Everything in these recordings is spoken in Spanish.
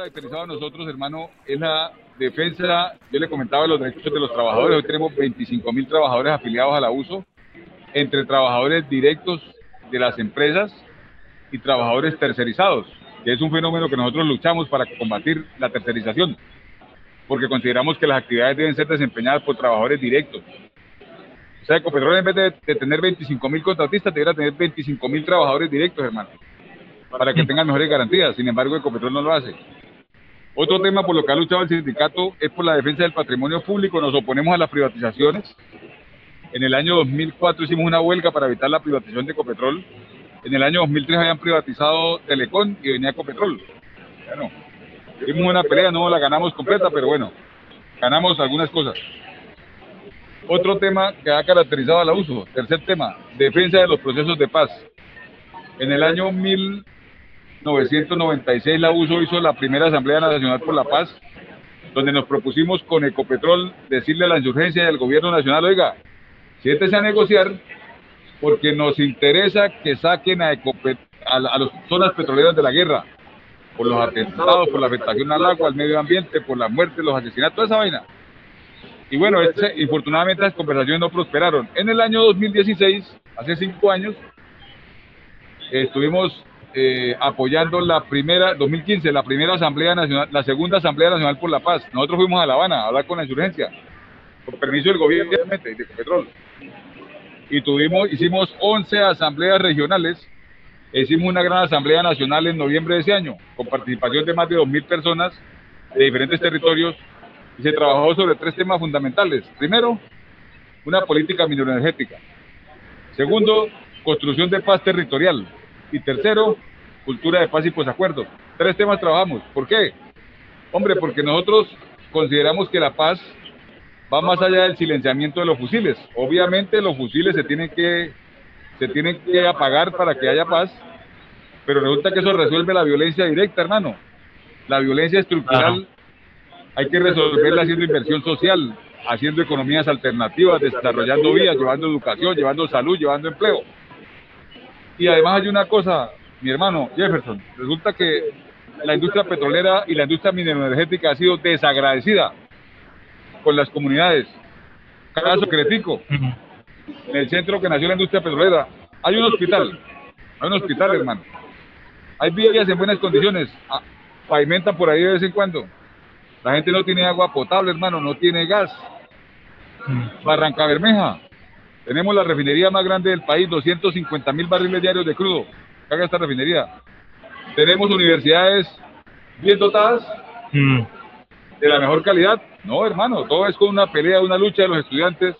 Caracterizado a nosotros, hermano, es la defensa. Yo le comentaba los derechos de los trabajadores. Hoy tenemos 25 mil trabajadores afiliados a la uso, entre trabajadores directos de las empresas y trabajadores tercerizados, que es un fenómeno que nosotros luchamos para combatir la tercerización, porque consideramos que las actividades deben ser desempeñadas por trabajadores directos. O sea, Ecopetrol en vez de, de tener 25 mil contratistas, debería tener 25 mil trabajadores directos, hermano para que tengan mejores garantías. Sin embargo, Ecopetrol no lo hace. Otro tema por lo que ha luchado el sindicato es por la defensa del patrimonio público. Nos oponemos a las privatizaciones. En el año 2004 hicimos una huelga para evitar la privatización de Ecopetrol. En el año 2003 habían privatizado Telecom y venía Ecopetrol. Bueno, tuvimos una pelea, no la ganamos completa, pero bueno, ganamos algunas cosas. Otro tema que ha caracterizado a la uso, tercer tema, defensa de los procesos de paz. En el año 1996 la USO hizo la primera Asamblea Nacional por la Paz, donde nos propusimos con Ecopetrol decirle a la insurgencia y al gobierno nacional, oiga, siéntese a negociar porque nos interesa que saquen a, Ecopet a, las zonas petroleras de la guerra, por los atentados, por la afectación al agua, al medio ambiente, por la muerte, los asesinatos, toda esa vaina. Y bueno, ese, infortunadamente las conversaciones no prosperaron. En el año 2016, hace cinco años, estuvimos eh, apoyando la primera, 2015, la primera Asamblea Nacional, la segunda Asamblea Nacional por la Paz. Nosotros fuimos a La Habana a hablar con la insurgencia, con permiso del gobierno, obviamente, de Ecopetrol. Y tuvimos, hicimos 11 asambleas regionales, hicimos una gran Asamblea Nacional en noviembre de ese año, con participación de más de 2.000 personas de diferentes territorios, y se trabajó sobre tres temas fundamentales. Primero, una política mineroenergética. Segundo, construcción de paz territorial. Y tercero, cultura de paz y posacuerdos. Tres temas trabajamos. ¿Por qué? Hombre, porque nosotros consideramos que la paz va más allá del silenciamiento de los fusiles. Obviamente los fusiles se tienen que, se tienen que apagar para que haya paz, pero resulta que eso resuelve la violencia directa, hermano. La violencia estructural hay que resolverla haciendo inversión social, haciendo economías alternativas, desarrollando vías, llevando educación, llevando salud, llevando empleo. Y además hay una cosa, mi hermano Jefferson, resulta que la industria petrolera y la industria mineroenergética ha sido desagradecida con las comunidades. Caso crítico, en el centro que nació la industria petrolera, hay un hospital, hay un hospital, hermano. Hay vías en buenas condiciones, pavimentan por ahí de vez en cuando. La gente no tiene agua potable, hermano, no tiene gas. Barranca Bermeja, tenemos la refinería más grande del país, 250 mil barriles diarios de crudo. Caga esta refinería. Tenemos universidades bien dotadas, de la mejor calidad. No, hermano, todo es con una pelea, una lucha de los estudiantes.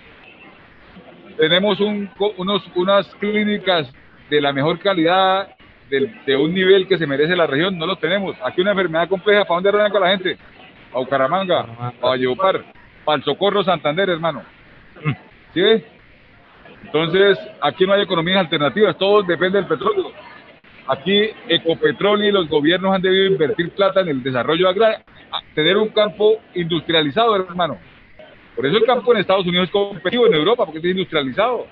Tenemos un, unos, unas clínicas de la mejor calidad, de, un nivel que se merece la región. No lo tenemos. Aquí una enfermedad compleja. ¿Para dónde arranca la gente? A Bucaramanga, a Valledupar, para el Socorro Santander, hermano. ¿Sí ve? Entonces, aquí no hay economías alternativas, todo depende del petróleo. Aquí Ecopetrol y los gobiernos han debido invertir plata en el desarrollo agrario, tener un campo industrializado, hermano. Por eso el campo en Estados Unidos es competitivo, en Europa, porque es industrializado.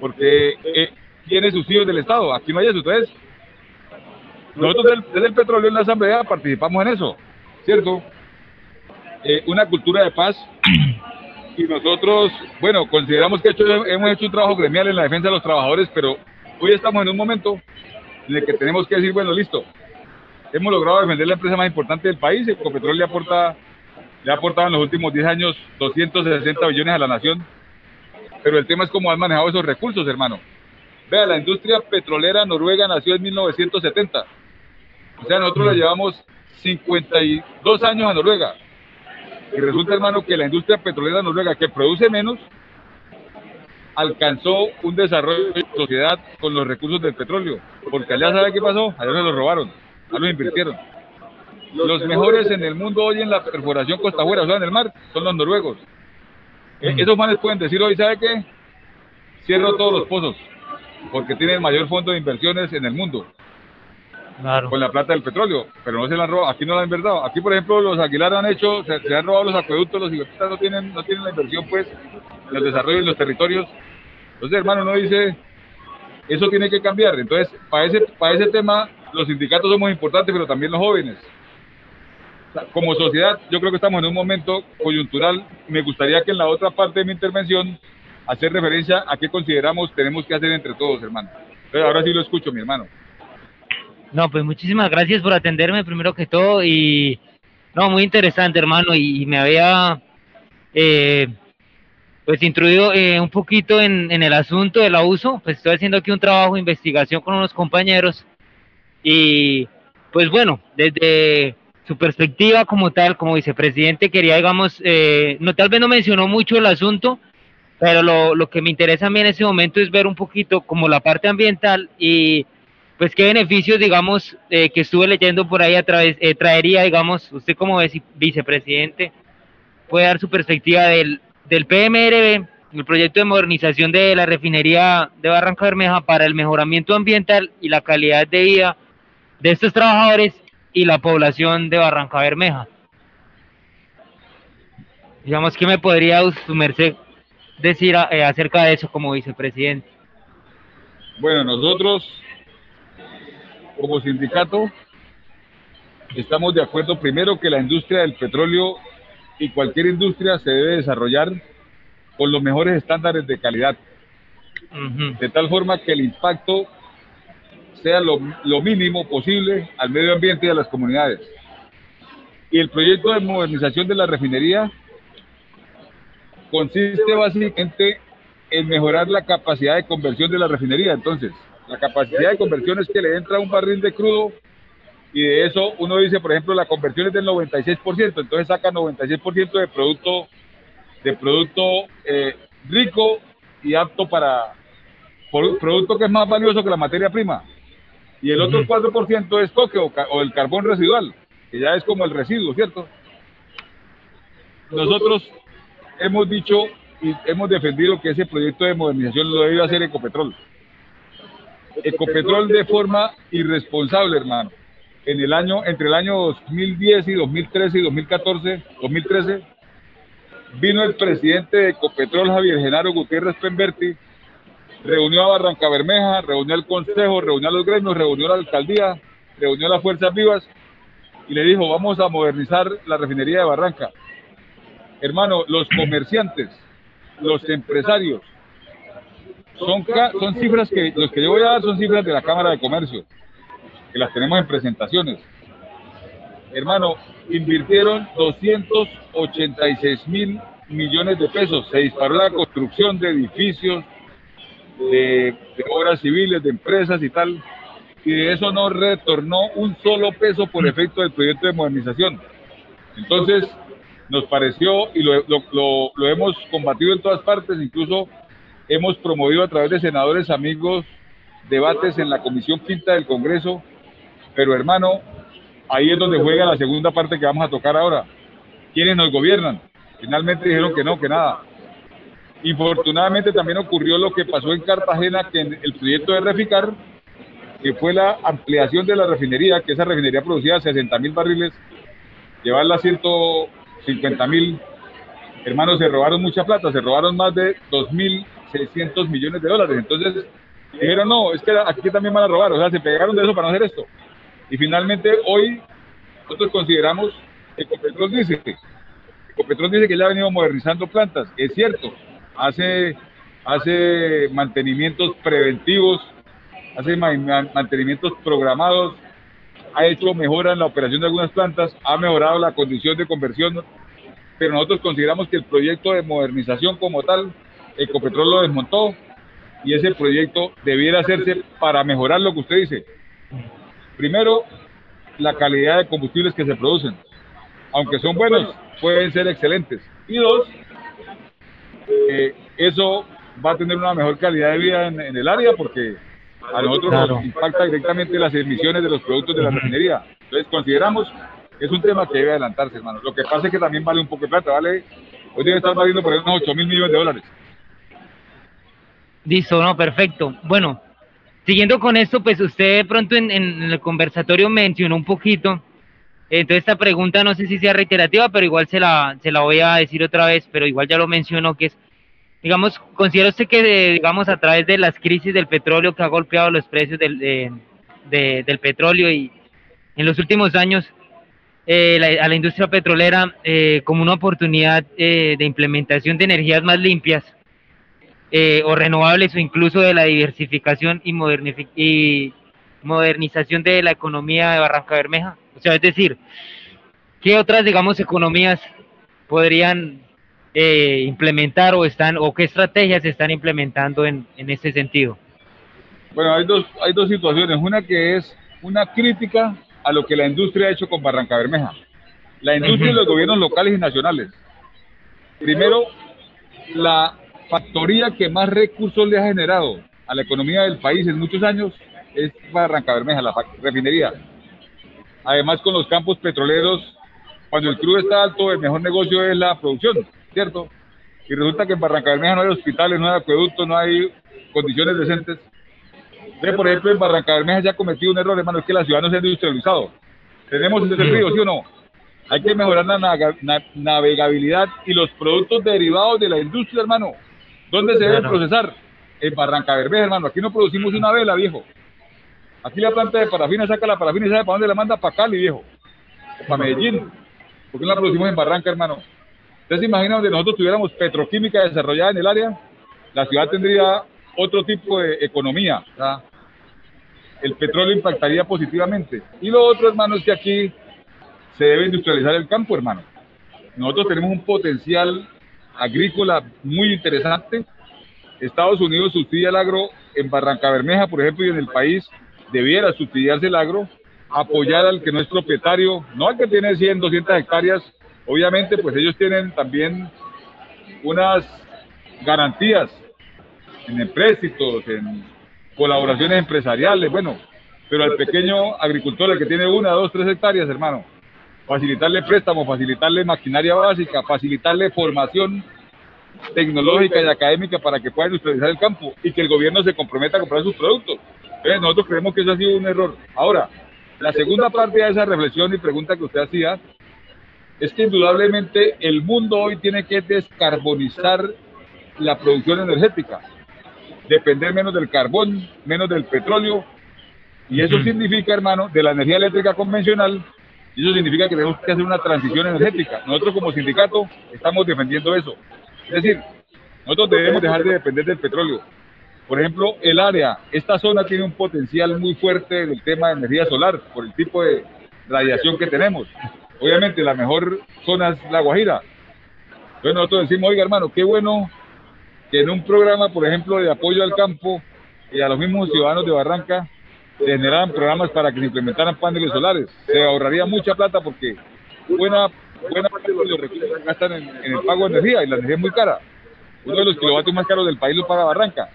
Porque eh, tiene subsidios del Estado. Aquí no hay eso. Entonces, nosotros desde el petróleo en la Asamblea participamos en eso, ¿cierto? Eh, una cultura de paz y nosotros, bueno, consideramos que hecho- hemos hecho un trabajo gremial en la defensa de los trabajadores, pero hoy estamos en un momento en el que tenemos que decir, bueno, listo, hemos logrado defender la empresa más importante del país, Ecopetrol le aporta, le ha aportado en los últimos 10 años 260 billones a la nación, pero el tema es cómo han manejado esos recursos, hermano. Vea, la industria petrolera noruega nació en 1970, o sea, nosotros le llevamos 52 años a Noruega, y resulta, hermano, que la industria petrolera noruega, que produce menos, alcanzó un desarrollo de sociedad con los recursos del petróleo, porque allá sabe qué pasó, allá se los robaron, allá los invirtieron. Los mejores en el mundo hoy en la perforación costa afuera, o sea, en el mar, son los noruegos. E- Esos manes pueden decir hoy, ¿sabe qué? Cierro todos los pozos, porque tienen el mayor fondo de inversiones en el mundo, Claro. con la plata del petróleo, pero no se la han robado, aquí no la han verdad. Aquí, por ejemplo, los Aguilar han hecho, se, se han robado los acueductos, los hijoputas no tienen, no tienen la inversión, pues, en los desarrollos de los territorios. Entonces, hermano, uno dice, eso tiene que cambiar. Entonces, para ese, para ese tema, los sindicatos somos importantes, pero también los jóvenes. Como sociedad, yo creo que estamos en un momento coyuntural. Me gustaría que en la otra parte de mi intervención hacer referencia a qué consideramos tenemos que hacer entre todos, hermano. Entonces, ahora sí lo escucho, mi hermano. No, pues muchísimas gracias por atenderme primero que todo y no, muy interesante hermano y, me había eh, pues instruido eh, un poquito en, en el asunto del abuso, pues estoy haciendo aquí un trabajo de investigación con unos compañeros y pues bueno, desde su perspectiva como tal, como vicepresidente, quería digamos, eh, no tal vez no mencionó mucho el asunto, pero lo, lo que me interesa a mí en ese momento es ver un poquito como la parte ambiental y pues qué beneficios, digamos, eh, que estuve leyendo por ahí a través, eh, traería, digamos, usted como vice- vicepresidente puede dar su perspectiva del, del PMRB, el proyecto de modernización de la refinería de Barranca Bermeja para el mejoramiento ambiental y la calidad de vida de estos trabajadores y la población de Barranca Bermeja. Digamos, ¿qué me podría su merced decir eh, acerca de eso como vicepresidente? Bueno, nosotros como sindicato estamos de acuerdo primero que la industria del petróleo y cualquier industria se debe desarrollar con los mejores estándares de calidad, de tal forma que el impacto sea lo, lo mínimo posible al medio ambiente y a las comunidades. Y el proyecto de modernización de la refinería consiste básicamente en mejorar la capacidad de conversión de la refinería. Entonces, la capacidad de conversión es que le entra un barril de crudo y de eso uno dice, por ejemplo, la conversión es del 96%, entonces saca 96% de producto de producto eh, rico y apto para por- producto que es más valioso que la materia prima. Y el otro 4% es coque o, o el carbón residual, que ya es como el residuo, ¿cierto? Nosotros hemos dicho y hemos defendido que ese proyecto de modernización lo debe hacer Ecopetrol. Ecopetrol de forma irresponsable, hermano. En el año, entre el año 2010 y 2013 y 2014, 2013, vino el presidente de Ecopetrol, Javier Genaro Gutiérrez Pemberti, reunió a Barranca Bermeja, reunió al consejo, reunió a los gremios, reunió a la alcaldía, reunió a las fuerzas vivas y le dijo, vamos a modernizar la refinería de Barranca. Hermano, los comerciantes, los empresarios, son, son cifras que, los que yo voy a dar son cifras de la Cámara de Comercio, que las tenemos en presentaciones. Hermano, invirtieron 286 mil millones de pesos. Se disparó la construcción de edificios, de, de obras civiles, de empresas y tal. Y de eso no retornó un solo peso por efecto del proyecto de modernización. Entonces, nos pareció y lo, lo- lo- lo hemos combatido en todas partes, incluso hemos promovido a través de senadores amigos debates en la Comisión Quinta del Congreso, pero hermano, ahí es donde juega la segunda parte que vamos a tocar ahora. ¿Quiénes nos gobiernan? Finalmente dijeron que no, que nada. Infortunadamente también ocurrió lo que pasó en Cartagena, que en el proyecto de Reficar, que fue la ampliación de la refinería, que esa refinería producía 60 mil barriles, llevarla a 150 mil. Hermanos, se robaron mucha plata, se robaron más de 2.600 millones de dólares. Entonces dijeron, no, es que aquí también van a robar, o sea, se pegaron de eso para no hacer esto. Y finalmente hoy nosotros consideramos, Ecopetrol dice, Ecopetrol dice que ya ha venido modernizando plantas, es cierto, hace, hace mantenimientos preventivos, hace ma- ma- mantenimientos programados, ha hecho mejora en la operación de algunas plantas, ha mejorado la condición de conversión, pero nosotros consideramos que el proyecto de modernización como tal, Ecopetrol lo desmontó y ese proyecto debiera hacerse para mejorar lo que usted dice. Primero, la calidad de combustibles que se producen. Aunque son buenos, pueden ser excelentes. Y dos, eh, eso va a tener una mejor calidad de vida en, el área porque a nosotros nos impacta directamente las emisiones de los productos de la refinería. Entonces consideramos que es un tema que debe adelantarse, hermano. Lo que pasa es que también vale un poco de plata, vale, hoy debe estar valiendo por unos 8 mil millones de dólares. Listo, no, perfecto. Bueno, siguiendo con esto, pues usted de pronto en, el conversatorio mencionó un poquito entonces esta pregunta no sé si sea reiterativa, pero igual se la, se la voy a decir otra vez, pero igual ya lo mencionó, que es, digamos, considera usted que, digamos, a través de las crisis del petróleo que ha golpeado los precios del, del petróleo y en los últimos años eh, a la industria petrolera eh, como una oportunidad eh, de implementación de energías más limpias o renovables o incluso de la diversificación y, y modernización de la economía de Barranca Bermeja? O sea, es decir, ¿qué otras, digamos, economías podrían eh, implementar o están o qué estrategias se están implementando en, en este sentido? Bueno, hay dos, hay dos situaciones. Una que es una crítica a lo que la industria ha hecho con Barranca Bermeja. La industria y los gobiernos locales y nacionales. Primero, la factoría que más recursos le ha generado a la economía del país en muchos años es Barranca Bermeja, la refinería. Además, con los campos petroleros, cuando el crudo está alto, el mejor negocio es la producción, ¿cierto? Y resulta que en Barranca Bermeja no hay hospitales, no hay acueductos, no hay condiciones decentes. Entonces, por ejemplo, en Barranca Bermeja ya ha cometido un error, hermano, es que la ciudad no se ha industrializado. Tenemos ese río, ¿sí o no? Hay que mejorar la navegabilidad y los productos derivados de la industria, hermano. ¿Dónde se deben procesar? En Barranca Bermeja, hermano. Aquí no producimos una vela, viejo. Aquí la planta de parafina saca la parafina y sabe para dónde la manda, para Cali, viejo. Para Medellín. ¿Por qué no la producimos en Barranca, hermano? Entonces, imagina donde nosotros tuviéramos petroquímica desarrollada en el área, la ciudad tendría otro tipo de economía. El petróleo impactaría positivamente. Y lo otro, hermano, es que aquí se debe industrializar el campo, hermano. Nosotros tenemos un potencial agrícola muy interesante. Estados Unidos subsidia el agro en Barranca Bermeja, por ejemplo, y en el país debiera subsidiarse el agro, apoyar al que no es propietario, no al que tiene 100, 200 hectáreas, obviamente pues ellos tienen también unas garantías en empréstitos, en colaboraciones empresariales, bueno, pero al pequeño agricultor, el que tiene una, dos, tres hectáreas, hermano, facilitarle préstamos, facilitarle maquinaria básica, facilitarle formación tecnológica y académica para que pueda industrializar el campo y que el gobierno se comprometa a comprar sus productos nosotros creemos que eso ha sido un error. Ahora, la segunda parte de esa reflexión y pregunta que usted hacía es que indudablemente el mundo hoy tiene que descarbonizar la producción energética, depender menos del carbón, menos del petróleo, y eso significa, hermano, de la energía eléctrica convencional, y eso significa que tenemos que hacer una transición energética. Nosotros como sindicato estamos defendiendo eso. Es decir, nosotros debemos dejar de depender del petróleo. Por ejemplo, el área, esta zona tiene un potencial muy fuerte del tema de energía solar por el tipo de radiación que tenemos. Obviamente la mejor zona es La Guajira. Entonces nosotros decimos, oiga hermano, qué bueno que en un programa, por ejemplo, de apoyo al campo y a los mismos ciudadanos de Barranca, se generaran programas para que se implementaran paneles solares. Se ahorraría mucha plata porque buena, buena parte de los recursos gastan en, en el pago de energía y la energía es muy cara. Uno de los kilovatios más caros del país lo paga Barranca.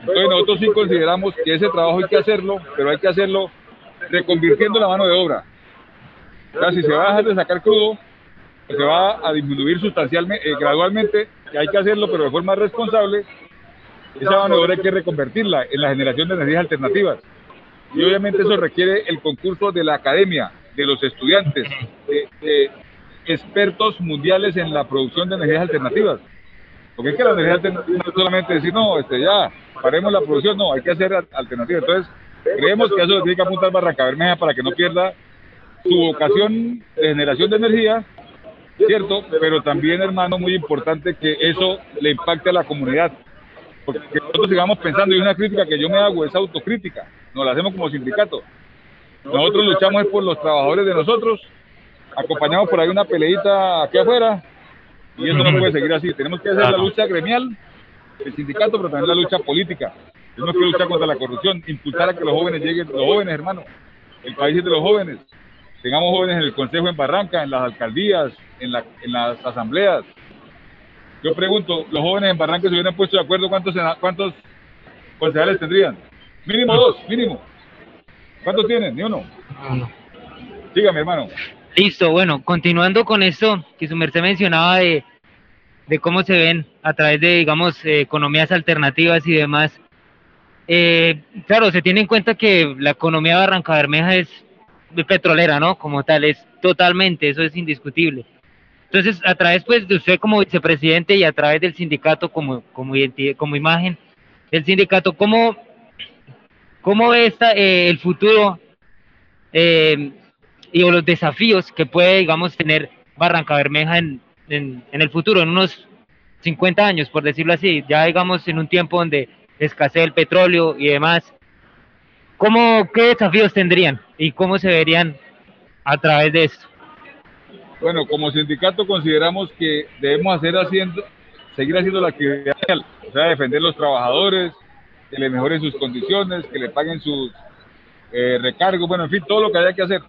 Entonces nosotros sí consideramos que ese trabajo hay que hacerlo, pero hay que hacerlo reconvirtiendo la mano de obra. O sea, si se va a dejar de sacar crudo, se va a disminuir sustancialmente, eh, gradualmente, que hay que hacerlo, pero de forma responsable, esa mano de obra hay que reconvertirla en la generación de energías alternativas. Y obviamente eso requiere el concurso de la academia, de los estudiantes, de expertos mundiales en la producción de energías alternativas. Porque es que la energía alternativa no es solamente decir, no, este, ya, paremos la producción, no, hay que hacer alternativas. Entonces, creemos que eso tiene que apuntar Barranca Bermeja para que no pierda su vocación de generación de energía, ¿cierto? Pero también, hermano, muy importante que eso le impacte a la comunidad. Porque nosotros sigamos pensando, y una crítica que yo me hago es autocrítica, nos la hacemos como sindicato. Nosotros luchamos por los trabajadores de nosotros, acompañamos por ahí una peleita aquí afuera, y eso no puede seguir así. Tenemos que hacer la lucha gremial, el sindicato, pero también la lucha política. Tenemos que luchar contra la corrupción, impulsar a que los jóvenes lleguen, los jóvenes, hermano. El país es de los jóvenes. Tengamos jóvenes en el Consejo en Barranca, en las alcaldías, en, la, en las asambleas. Yo pregunto, los jóvenes en Barranca se hubieran puesto de acuerdo cuántos, cuántos concejales tendrían. Mínimo dos, mínimo. ¿Cuántos tienen? Ni uno. No, Dígame, hermano. Listo, bueno, continuando con esto que su merced mencionaba de, de cómo se ven a través de, digamos, eh, economías alternativas y demás. Eh, claro, se tiene en cuenta que la economía de Barranca Bermeja es petrolera, ¿no? Como tal, es totalmente, eso es indiscutible. Entonces, a través pues de usted como vicepresidente y a través del sindicato como, como, como imagen del sindicato, ¿cómo, cómo ve esta, eh, el futuro eh, y los desafíos que puede, digamos, tener Barranca Bermeja en, en, en, el futuro, en unos 50 años, por decirlo así, ya digamos en un tiempo donde escasea el petróleo y demás? ¿Cómo, ¿Qué desafíos tendrían y cómo se verían a través de esto? Bueno, como sindicato consideramos que debemos hacer haciendo, seguir haciendo la actividad, o sea, defender los trabajadores, que le mejoren sus condiciones, que le paguen sus eh, recargos, bueno, en fin, todo lo que haya que hacer.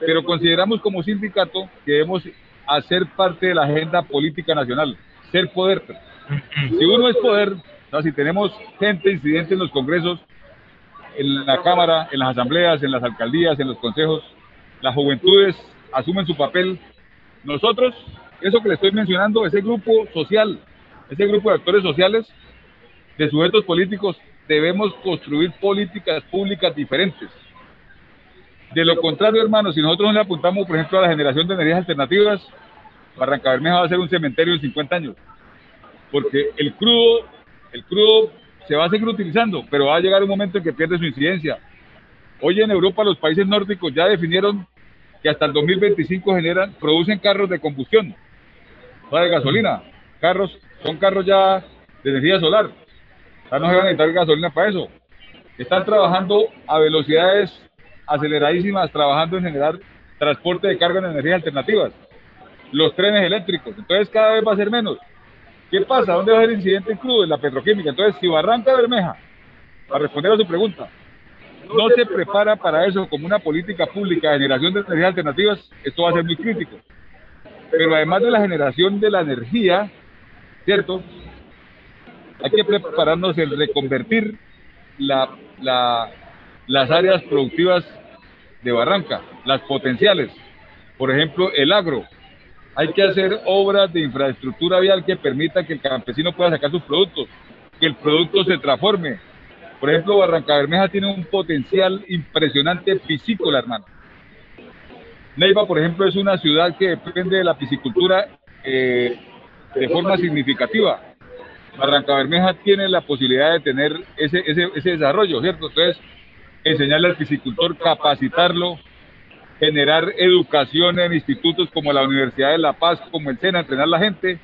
Pero consideramos como sindicato que debemos hacer parte de la agenda política nacional, ser poder. Si uno es poder, si tenemos gente incidente en los congresos, en la Cámara, en las asambleas, en las alcaldías, en los consejos, las juventudes asumen su papel. Nosotros, eso que le estoy mencionando, ese grupo social, ese grupo de actores sociales, de sujetos políticos, debemos construir políticas públicas diferentes. De lo contrario, hermanos, si nosotros no le apuntamos, por ejemplo, a la generación de energías alternativas, Barranca Bermeja va a ser un cementerio en 50 años. Porque el crudo, el crudo se va a seguir utilizando, pero va a llegar un momento en que pierde su incidencia. Hoy en Europa los países nórdicos ya definieron que hasta el 2025 generan, producen carros de combustión, no de gasolina. Carros, son carros ya de energía solar. Ya no se van a necesitar gasolina para eso. Están trabajando a velocidades aceleradísimas, trabajando en generar transporte de carga en energías alternativas. Los trenes eléctricos. Entonces cada vez va a ser menos. ¿Qué pasa? ¿Dónde va a ser el incidente crudo? En la petroquímica. Entonces, si Barranca Bermeja, para responder a su pregunta, no se prepara para eso como una política pública de generación de energías alternativas, esto va a ser muy crítico. Pero además de la generación de la energía, ¿cierto? Hay que prepararnos en reconvertir la, la, las áreas productivas de Barranca, las potenciales. Por ejemplo, el agro. Hay que hacer obras de infraestructura vial que permitan que el campesino pueda sacar sus productos, que el producto se transforme, por ejemplo, Barranca Bermeja tiene un potencial impresionante piscícola, hermano. Neiva, por ejemplo, es una ciudad que depende de la piscicultura eh, de forma significativa. Barranca Bermeja tiene la posibilidad de tener ese, ese, desarrollo, ¿cierto? Entonces, enseñarle al piscicultor, capacitarlo, generar educación en institutos como la Universidad de La Paz, como el SENA, entrenar a la gente,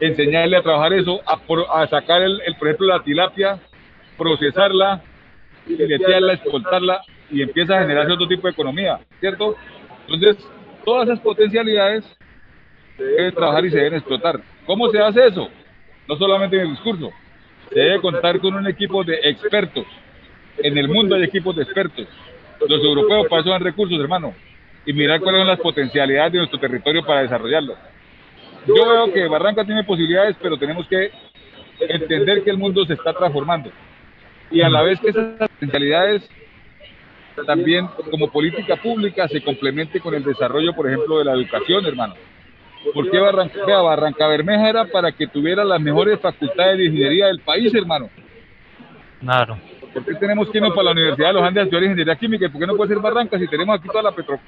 enseñarle a trabajar eso, a, a sacar, el, el, por ejemplo, la tilapia procesarla, filetearla, exportarla y empieza a generarse otro tipo de economía, ¿cierto? Entonces, todas esas potencialidades deben trabajar y se deben explotar. ¿Cómo se hace eso? No solamente en el discurso, se debe contar con un equipo de expertos. En el mundo hay equipos de expertos. Los europeos para eso dan recursos, hermano, y mirar cuáles son las potencialidades de nuestro territorio para desarrollarlo. Yo veo que Barranca tiene posibilidades, pero tenemos que entender que el mundo se está transformando y a la vez que esas potencialidades también como política pública se complemente con el desarrollo, por ejemplo, de la educación, hermano. ¿Por qué Barranca, Barranca Bermeja era para que tuviera las mejores facultades de ingeniería del país, hermano? Claro. ¿Por qué tenemos que irnos para la Universidad de los Andes a estudiar ingeniería química? ¿Por qué no puede ser Barranca si tenemos aquí toda la petro,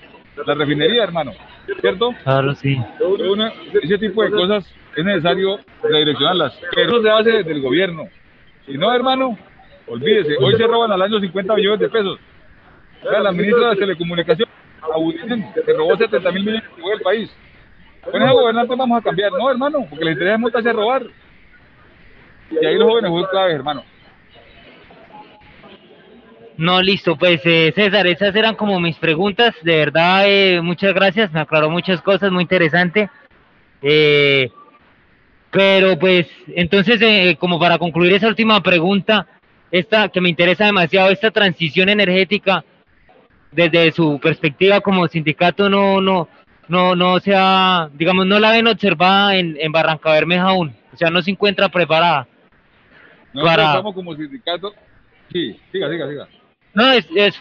la refinería, hermano? ¿Cierto? Claro, sí. Una, ese tipo de cosas es necesario redireccionarlas. Pero eso se hace desde el gobierno. Si no, hermano, Olvídese, hoy se roban al año 50 millones de pesos. O sea, la ministra de Telecomunicaciones, se robó 70 mil millones del país. Vamos a cambiar. No, hermano, porque interesa montarse a robar. Y ahí los jóvenes juegan claves, hermano. No, listo, pues eh, César, esas eran como mis preguntas. De verdad, eh, muchas gracias, me aclaró muchas cosas, muy interesante. Eh, pero pues, entonces, eh, como para concluir esa última pregunta, esta que me interesa demasiado, esta transición energética desde su perspectiva como sindicato no, no, no, no sea, digamos, no la ven observada en, en Barranca Bermeja aún, o sea, no se encuentra preparada. Nosotros Para- estamos como sindicato. Sí, siga, siga, siga. No, es eso.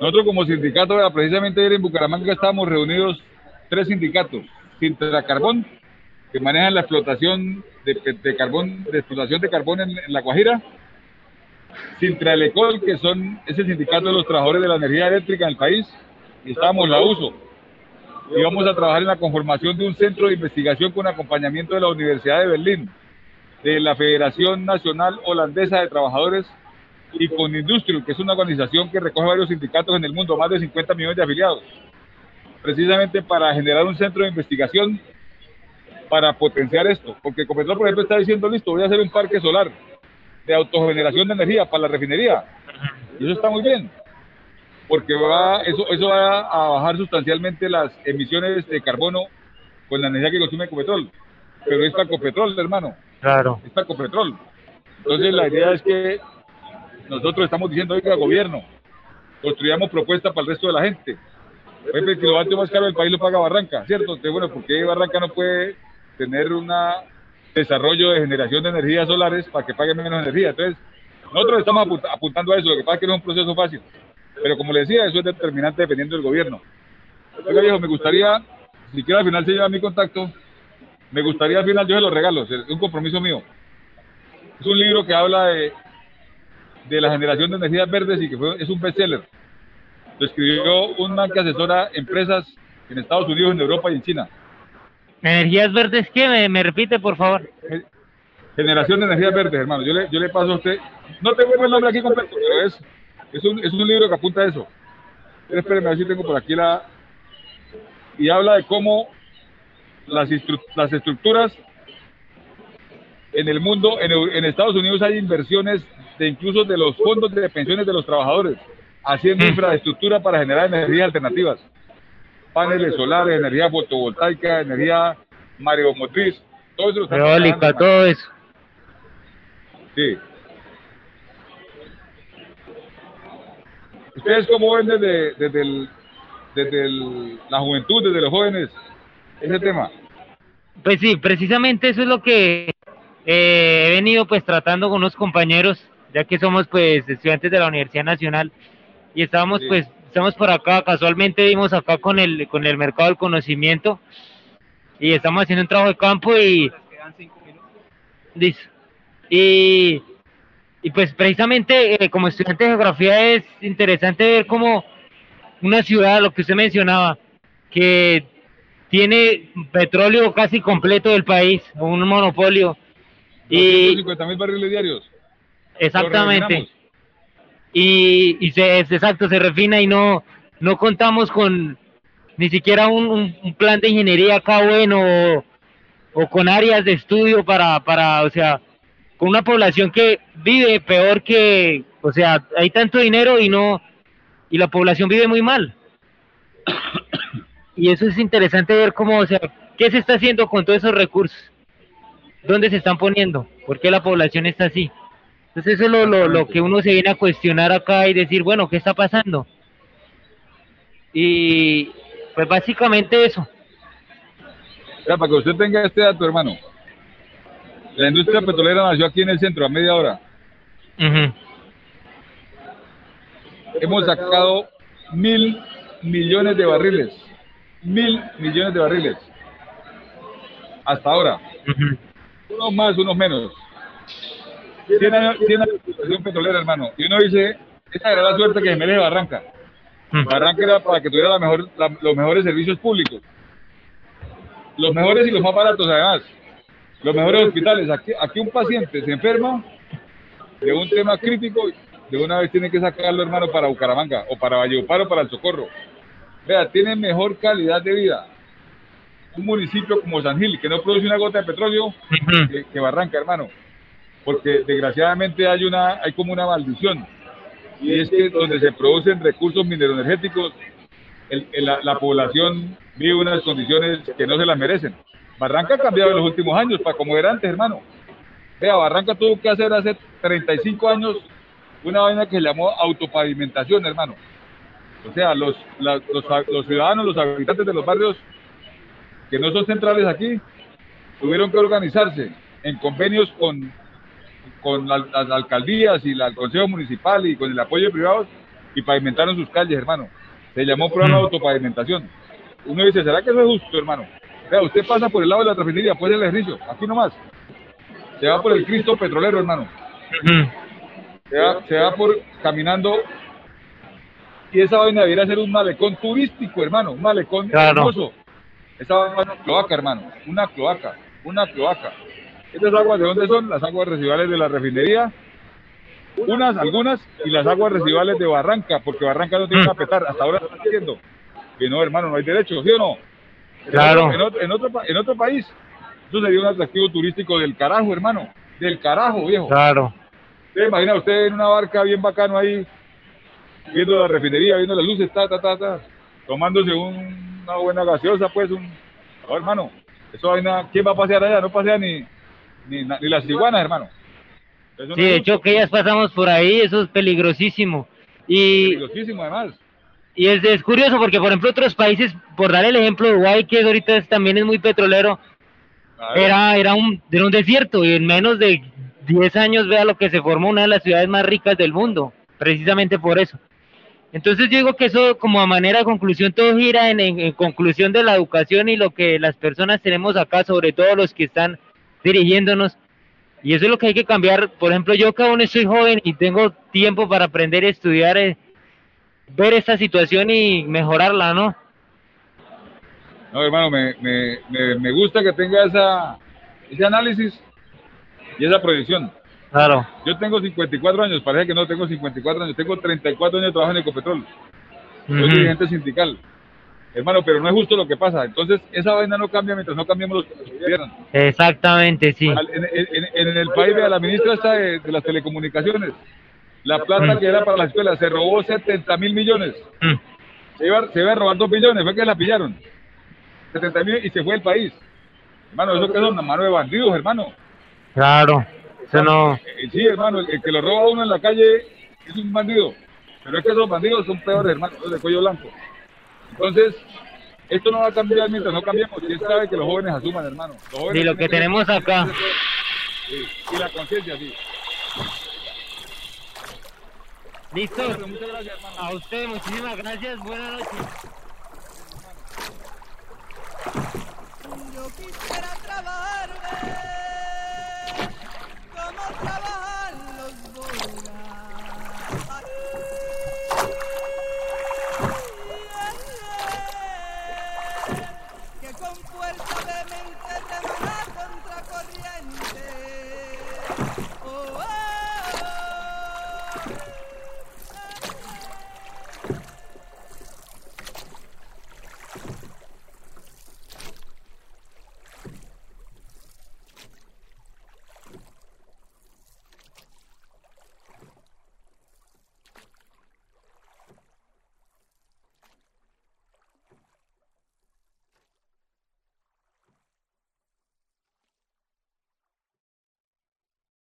Nosotros como sindicato, precisamente ayer en Bucaramanga estábamos reunidos tres sindicatos. Sintracarbón, que manejan la explotación de, de carbón, de explotación de carbón en, en La Guajira. Sintralecol, que son, es el sindicato de los trabajadores de la energía eléctrica en el país. Y estábamos la uso. Y vamos a trabajar en la conformación de un centro de investigación con acompañamiento de la Universidad de Berlín, de la Federación Nacional Holandesa de Trabajadores y con Industrial, que es una organización que recoge varios sindicatos en el mundo, más de 50 millones de afiliados, precisamente para generar un centro de investigación para potenciar esto, porque Ecopetrol, por ejemplo, está diciendo, listo, voy a hacer un parque solar de autogeneración de energía para la refinería, y eso está muy bien, porque va, eso, eso va a bajar sustancialmente las emisiones de carbono con la energía que consume Ecopetrol, pero es para Ecopetrol, hermano, Claro. es para Ecopetrol. Entonces la idea es que nosotros estamos diciendo, oiga, gobierno, construyamos propuestas para el resto de la gente. Por ejemplo, el kilovatio más caro del país lo paga Barranca, ¿cierto? Entonces, bueno, ¿por qué Barranca no puede tener un desarrollo de generación de energías solares para que pague menos energía? Entonces, nosotros estamos apunta- apuntando a eso, lo que pasa es que no es un proceso fácil. Pero como le decía, eso es determinante dependiendo del gobierno. Oiga, viejo, me gustaría, si quiere al final se lleva mi contacto, me gustaría al final yo se los regalo, es un compromiso mío. Es un libro que habla de, de la generación de energías verdes y que fue, es un bestseller. Lo escribió un man que asesora empresas en Estados Unidos, en Europa y en China. Energías verdes, ¿qué? ¿Me, me repite, por favor? Generación de energías verdes, hermano. Yo le, yo le paso a usted. No tengo el nombre aquí completo, pero es, es, un, es un libro que apunta a eso. Espérenme, a ver si tengo por aquí la. Y habla de cómo las, las estructuras en el mundo, en, en Estados Unidos hay inversiones de incluso de los fondos de pensiones de los trabajadores, haciendo Mm. infraestructura para generar energías alternativas. Paneles solares, energía fotovoltaica, energía mareomotriz, todo eso Eólica, todo eso. Sí. ¿Ustedes cómo ven desde, desde, el- desde el- la juventud, desde los jóvenes, ese tema? Pues sí, precisamente eso es lo que eh, he venido pues tratando con unos compañeros, ya que somos pues estudiantes de la Universidad Nacional y estábamos Sí. pues, estamos por acá, casualmente vimos acá con el, con el mercado del conocimiento y estamos haciendo un trabajo de campo y Listo. Y, y pues precisamente eh, como estudiante de geografía es interesante ver cómo una ciudad, lo que usted mencionaba, que tiene petróleo casi completo del país, un monopolio. Y 250 mil barriles diarios. Exactamente. Y, y se, es exacto, se refina y no, no contamos con ni siquiera un, un- un plan de ingeniería acá bueno o, o con áreas de estudio para, para, o sea, una población que vive peor que, o sea, hay tanto dinero y no, y la población vive muy mal. Y eso es interesante ver cómo, o sea, qué se está haciendo con todos esos recursos, dónde se están poniendo, por qué la población está así. Entonces eso es lo, lo, lo que uno se viene a cuestionar acá y decir, bueno, ¿qué está pasando? Y pues básicamente eso. Ya, para que usted tenga este dato, hermano. La industria petrolera nació aquí en el centro, a media hora. Hemos sacado mil millones de barriles. Mil millones de barriles. Hasta ahora. Unos más, unos menos. 100 años, 100 años de explotación petrolera, hermano. Y uno dice, esa era la suerte que se merece Barranca. Barranca era para que tuviera la mejor, la- los mejores servicios públicos. Los mejores y los más baratos, además. Los mejores hospitales. Aquí, aquí un paciente se enferma de un tema crítico, de una vez tiene que sacarlo, hermano, para Bucaramanga, o para Valledupar, o para el Socorro. Vea, tiene mejor calidad de vida. Un municipio como San Gil, que no produce una gota de petróleo, que, que Barranca, hermano. Porque desgraciadamente hay una, hay como una maldición. Y es que donde se producen recursos mineroenergéticos, el- el- la, la población vive unas condiciones que no se las merecen. Barranca ha cambiado en los últimos años para como era antes, hermano. Vea, Barranca tuvo que hacer hace 35 años una vaina que se llamó autopavimentación, hermano. O sea, los, los, los ciudadanos, los habitantes de los barrios que no son centrales aquí, tuvieron que organizarse en convenios con, con la- las alcaldías y la- el consejo municipal y con el apoyo de privados y pavimentaron sus calles, hermano. Se llamó programa de autopavimentación. Uno dice, ¿será que eso es justo, hermano? O sea, usted pasa por el lado de la refinería, pues el ejercicio, aquí nomás. Se va por el Cristo petrolero, hermano. Se va, se va por caminando y esa vaina debería ser un malecón turístico, hermano, un malecón Claro. hermoso. Esa vaina es una cloaca, hermano, una cloaca, una cloaca. ¿Estas aguas de dónde son? Las aguas residuales de la refinería, unas, algunas, y las aguas residuales de Barranca, porque Barranca no tiene Mm. una petar, hasta ahora está diciendo que no, hermano, no hay derecho, ¿sí o no? Claro. En otro, en otro, en otro país, eso sería un atractivo turístico del carajo, hermano, del carajo, viejo. Claro. ¿Se imagina usted en una barca bien bacano ahí, viendo la refinería, viendo las luces, ta, ta, ta, ta, tomándose un- una buena gaseosa, pues, un... No, hermano, eso vaina, ¿quién va a pasear allá? No pasea ni, ni, ni las iguanas, hermano. Eso no Sí, de hecho que ellas pasamos por ahí, eso es peligrosísimo. Y, peligrosísimo, además. Y es, es curioso porque, por ejemplo, otros países, por dar el ejemplo de Uruguay, que ahorita es- también es muy petrolero, era, era, un, era un desierto y en menos de 10 años vea lo que se formó una de las ciudades más ricas del mundo, precisamente por eso. Entonces yo digo que eso como a manera de conclusión todo gira en, en- en conclusión de la educación y lo que las personas tenemos acá, sobre todo los que están dirigiéndonos. Y eso es lo que hay que cambiar. Por ejemplo, yo que aún estoy joven y tengo tiempo para aprender y estudiar, eh, ver esta situación y mejorarla, ¿no? No, hermano, me, me, me, me gusta que tenga esa, ese análisis y esa proyección. Claro. Yo tengo 54 años, parece que no tengo 54 años, tengo 34 años de trabajo en Ecopetrol. Soy dirigente sindical. Hermano, pero no es justo lo que pasa. Entonces, esa vaina no cambia mientras no cambiemos los que nos gobiernan. Exactamente, sí. En, en- en- en el país, vea, la ministra está de, de las telecomunicaciones. La plata Mm. que era para la escuela se robó 70 mil millones. Mm. Se iba, se iba a robar 2 billones, fue que la pillaron. 70 mil y se fue del país. Hermano, eso que son una mano de bandidos, hermano. Claro. Eso no. Eh, Sí, hermano, el, el que lo roba a uno en la calle es un bandido. Pero es que esos bandidos son peores, hermano, los de cuello blanco. Entonces, esto no va a cambiar mientras no cambiemos. Y es clave que los jóvenes asuman, hermano. Los jóvenes Y lo que tenemos acá. Sí, y la conciencia, sí. Listo. Muchas gracias. A usted, muchísimas gracias. Buenas noches.